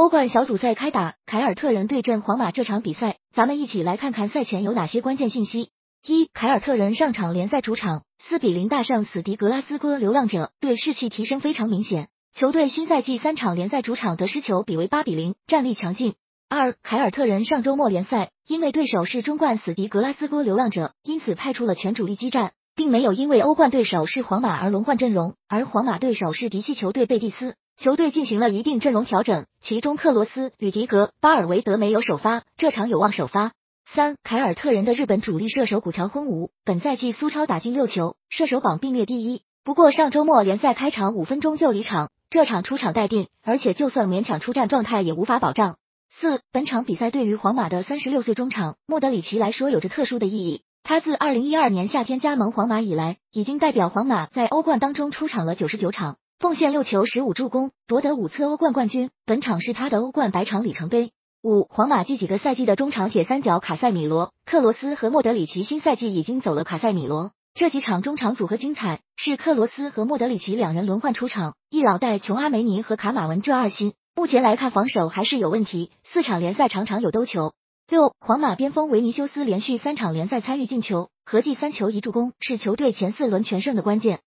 欧冠小组赛开打，凯尔特人对阵皇马这场比赛，咱们一起来看看赛前有哪些关键信息。一、凯尔特人上场联赛主场四比零大胜死敌格拉斯哥流浪者，对士气提升非常明显。球队新赛季三场联赛主场得失球比为八比零，战力强劲。二、凯尔特人上周末联赛因为对手是中冠死敌格拉斯哥流浪者，因此派出了全主力激战，并没有因为欧冠对手是皇马而轮换阵容，而皇马对手是嫡系球队贝蒂斯。球队进行了一定阵容调整，其中克罗斯、吕迪格、巴尔维德没有首发，这场有望首发。三，凯尔特人的日本主力射手古桥亨吾，本赛季苏超打进六球，射手榜并列第一。不过上周末联赛开场五分钟就离场，这场出场待定，而且就算勉强出战，状态也无法保障。四，本场比赛对于皇马的三十六岁中场莫德里奇来说有着特殊的意义，他自二零一二年夏天加盟皇马以来，已经代表皇马在欧冠当中出场了九十九场。奉献六球十五助攻，夺得五次欧冠冠军。本场是他的欧冠百场里程碑。五，皇马继几个赛季的中场铁三角卡塞米罗、克罗斯和莫德里奇，新赛季已经走了卡塞米罗。这几场中场组合精彩，是克罗斯和莫德里奇两人轮换出场，一老带琼阿梅尼和卡马文这二新。目前来看防守还是有问题，四场联赛场场有兜球。六，皇马边锋维尼修斯连续三场联赛参与进球，合计三球一助攻，是球队前四轮全胜的关键。